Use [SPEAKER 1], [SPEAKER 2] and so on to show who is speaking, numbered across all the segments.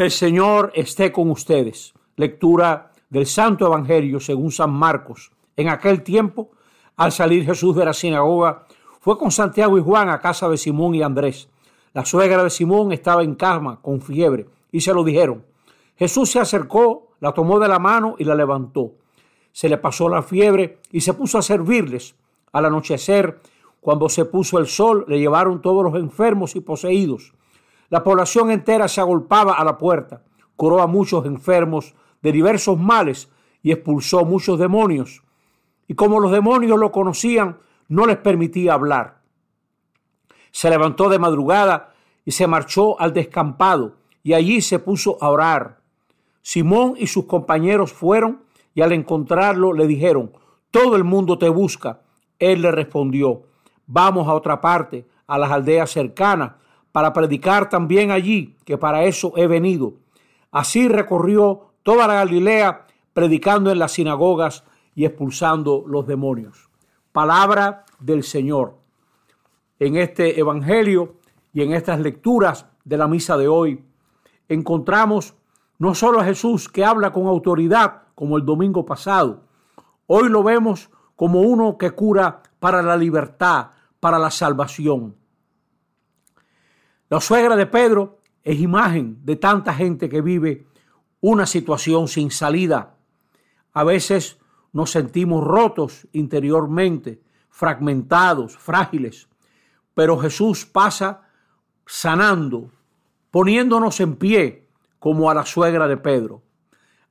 [SPEAKER 1] El Señor esté con ustedes. Lectura del Santo Evangelio según San Marcos. En aquel tiempo, al salir Jesús de la sinagoga, fue con Santiago y Juan a casa de Simón y Andrés. La suegra de Simón estaba en cama con fiebre y se lo dijeron. Jesús se acercó, la tomó de la mano y la levantó. Se le pasó la fiebre y se puso a servirles. Al anochecer, cuando se puso el sol, le llevaron todos los enfermos y poseídos la población entera se agolpaba a la puerta, curó a muchos enfermos de diversos males y expulsó muchos demonios. Y como los demonios lo conocían, no les permitía hablar. Se levantó de madrugada y se marchó al descampado y allí se puso a orar. Simón y sus compañeros fueron y al encontrarlo le dijeron, todo el mundo te busca. Él le respondió, vamos a otra parte, a las aldeas cercanas, para predicar también allí, que para eso he venido. Así recorrió toda la Galilea, predicando en las sinagogas y expulsando los demonios. Palabra del Señor. En este Evangelio y en estas lecturas de la misa de hoy, encontramos no solo a Jesús que habla con autoridad, como el domingo pasado, hoy lo vemos como uno que cura para la libertad, para la salvación. La suegra de Pedro es imagen de tanta gente que vive una situación sin salida. A veces nos sentimos rotos interiormente, fragmentados, frágiles, pero Jesús pasa sanando, poniéndonos en pie como a la suegra de Pedro.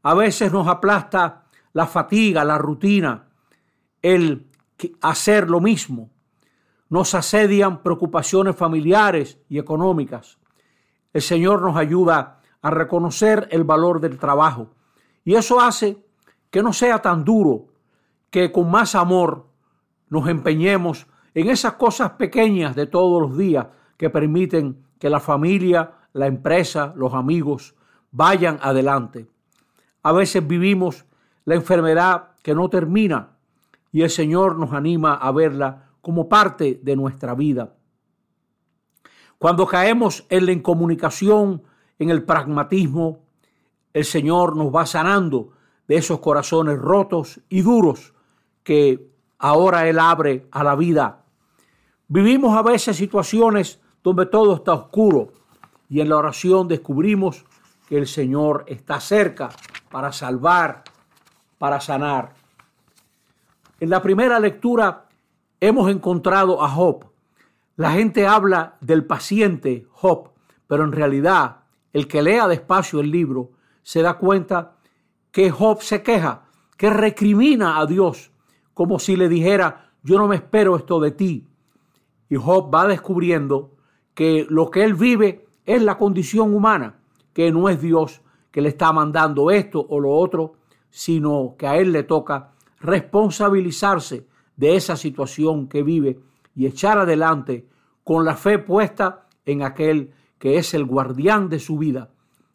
[SPEAKER 1] A veces nos aplasta la fatiga, la rutina, el hacer lo mismo, nos asedian preocupaciones familiares y económicas. El Señor nos ayuda a reconocer el valor del trabajo y eso hace que no sea tan duro, que con más amor nos empeñemos en esas cosas pequeñas de todos los días que permiten que la familia, la empresa, los amigos vayan adelante. A veces vivimos la enfermedad que no termina y el Señor nos anima a verla como parte de nuestra vida. Cuando caemos en la incomunicación, en el pragmatismo, el Señor nos va sanando de esos corazones rotos y duros que ahora Él abre a la vida. Vivimos a veces situaciones donde todo está oscuro y en la oración descubrimos que el Señor está cerca para salvar, para sanar. En la primera lectura hemos encontrado a Job. La gente habla del paciente Job, pero en realidad el que lea despacio el libro se da cuenta que Job se queja, que recrimina a Dios, como si le dijera, yo no me espero esto de ti. Y Job va descubriendo que lo que él vive es la condición humana, que no es Dios que le está mandando esto o lo otro, sino que a él le toca responsabilizarse de esa situación que vive y echar adelante con la fe puesta en aquel que es el guardián de su vida.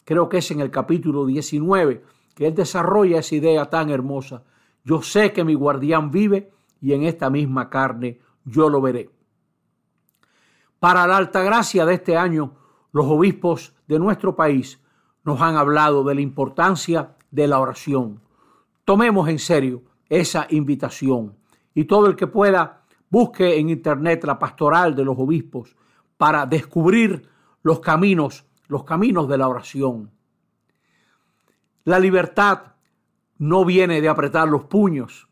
[SPEAKER 1] Creo que es en el capítulo 19 que él desarrolla esa idea tan hermosa. Yo sé que mi guardián vive y en esta misma carne yo lo veré. Para la alta gracia de este año, los obispos de nuestro país nos han hablado de la importancia de la oración. Tomemos en serio esa invitación y todo el que pueda busque en internet la pastoral de los obispos para descubrir los caminos, los caminos de la oración. La libertad no viene de apretar los puños.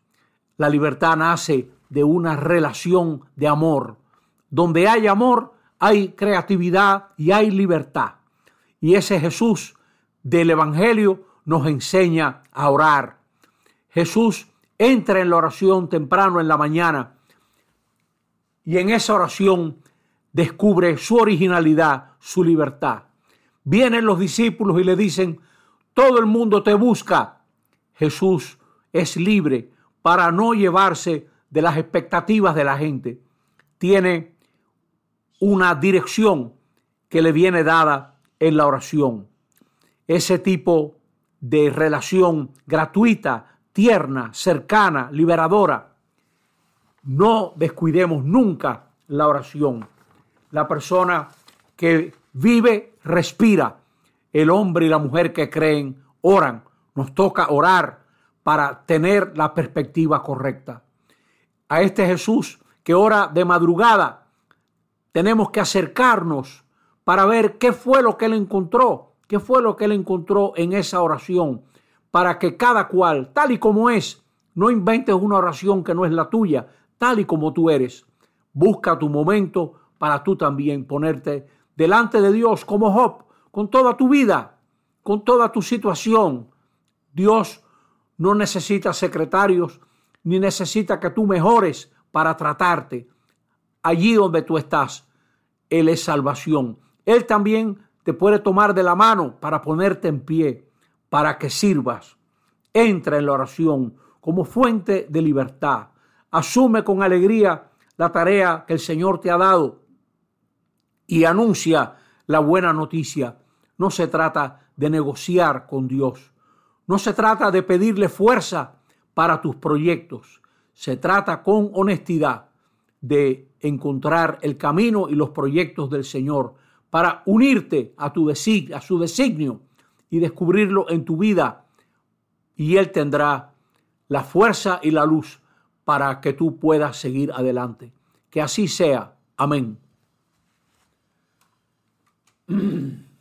[SPEAKER 1] La libertad nace de una relación de amor. Donde hay amor, hay creatividad y hay libertad. Y ese Jesús del Evangelio nos enseña a orar. Jesús entra en la oración temprano en la mañana y en esa oración descubre su originalidad, su libertad. Vienen los discípulos y le dicen, todo el mundo te busca. Jesús es libre para no llevarse de las expectativas de la gente. Tiene una dirección que le viene dada en la oración. Ese tipo de relación gratuita, tierna, cercana, liberadora. No descuidemos nunca la oración. La persona que vive, respira el hombre y la mujer que creen oran. Nos toca orar para tener la perspectiva correcta. A este Jesús que ora de madrugada, tenemos que acercarnos para ver qué fue lo que él encontró, qué fue lo que él encontró en esa oración, para que cada cual, tal y como es, no inventes una oración que no es la tuya, tal y como tú eres. Busca tu momento para tú también ponerte delante de Dios como Job, con toda tu vida, con toda tu situación. Dios no necesita secretarios, ni necesita que tú mejores para tratarte. Allí donde tú estás, Él es salvación. Él también te puede tomar de la mano para ponerte en pie, para que sirvas. Entra en la oración como fuente de libertad. Asume con alegría la tarea que el Señor te ha dado y anuncia la buena noticia. No se trata de negociar con Dios. No se trata de pedirle fuerza para tus proyectos. Se trata con honestidad de encontrar el camino y los proyectos del Señor para unirte a, tu a su designio y descubrirlo en tu vida. Y Él tendrá la fuerza y la luz para que tú puedas seguir adelante. Que así sea. Amén.